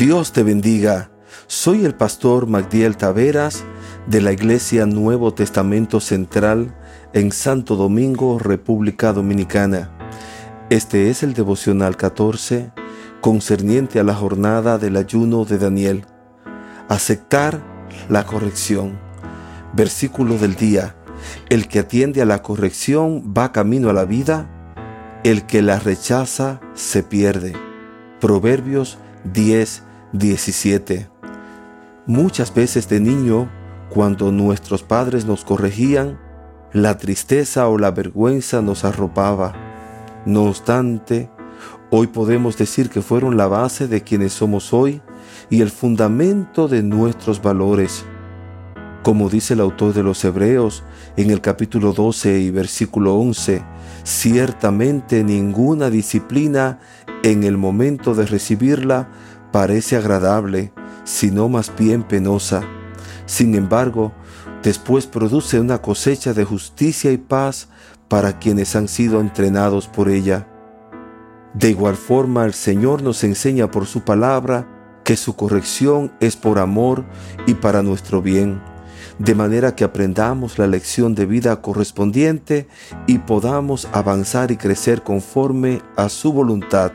Dios te bendiga. Soy el pastor Magdiel Taveras de la Iglesia Nuevo Testamento Central en Santo Domingo, República Dominicana. Este es el devocional 14 concerniente a la jornada del ayuno de Daniel. Aceptar la corrección. Versículo del día. El que atiende a la corrección va camino a la vida, el que la rechaza se pierde. Proverbios 10, 17. Muchas veces de niño, cuando nuestros padres nos corregían, la tristeza o la vergüenza nos arropaba. No obstante, hoy podemos decir que fueron la base de quienes somos hoy y el fundamento de nuestros valores. Como dice el autor de los Hebreos en el capítulo 12 y versículo 11, ciertamente ninguna disciplina en el momento de recibirla parece agradable, sino más bien penosa. Sin embargo, después produce una cosecha de justicia y paz para quienes han sido entrenados por ella. De igual forma, el Señor nos enseña por su palabra que su corrección es por amor y para nuestro bien, de manera que aprendamos la lección de vida correspondiente y podamos avanzar y crecer conforme a su voluntad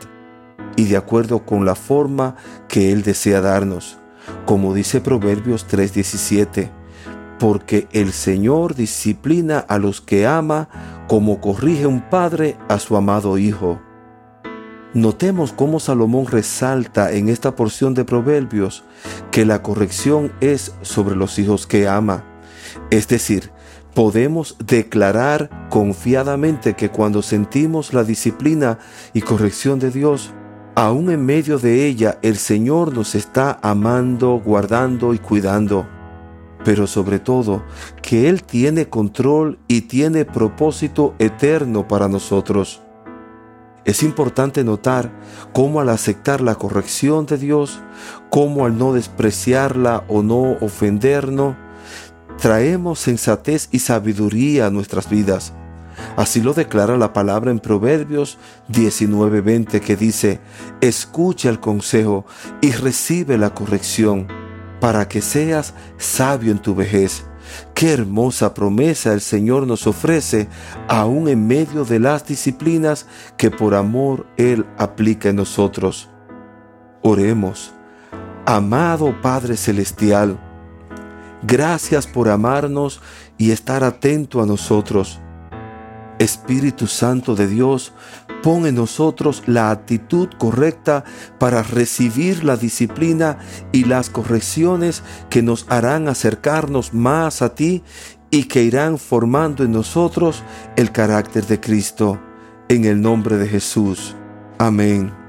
y de acuerdo con la forma que Él desea darnos, como dice Proverbios 3:17, porque el Señor disciplina a los que ama como corrige un padre a su amado hijo. Notemos cómo Salomón resalta en esta porción de Proverbios que la corrección es sobre los hijos que ama. Es decir, podemos declarar confiadamente que cuando sentimos la disciplina y corrección de Dios, aún en medio de ella el Señor nos está amando, guardando y cuidando. Pero sobre todo, que Él tiene control y tiene propósito eterno para nosotros. Es importante notar cómo al aceptar la corrección de Dios, cómo al no despreciarla o no ofendernos, traemos sensatez y sabiduría a nuestras vidas Así lo declara la palabra en Proverbios 19:20 que dice, escucha el consejo y recibe la corrección para que seas sabio en tu vejez. Qué hermosa promesa el Señor nos ofrece aún en medio de las disciplinas que por amor Él aplica en nosotros. Oremos. Amado Padre Celestial, gracias por amarnos y estar atento a nosotros. Espíritu Santo de Dios, pon en nosotros la actitud correcta para recibir la disciplina y las correcciones que nos harán acercarnos más a ti y que irán formando en nosotros el carácter de Cristo. En el nombre de Jesús. Amén.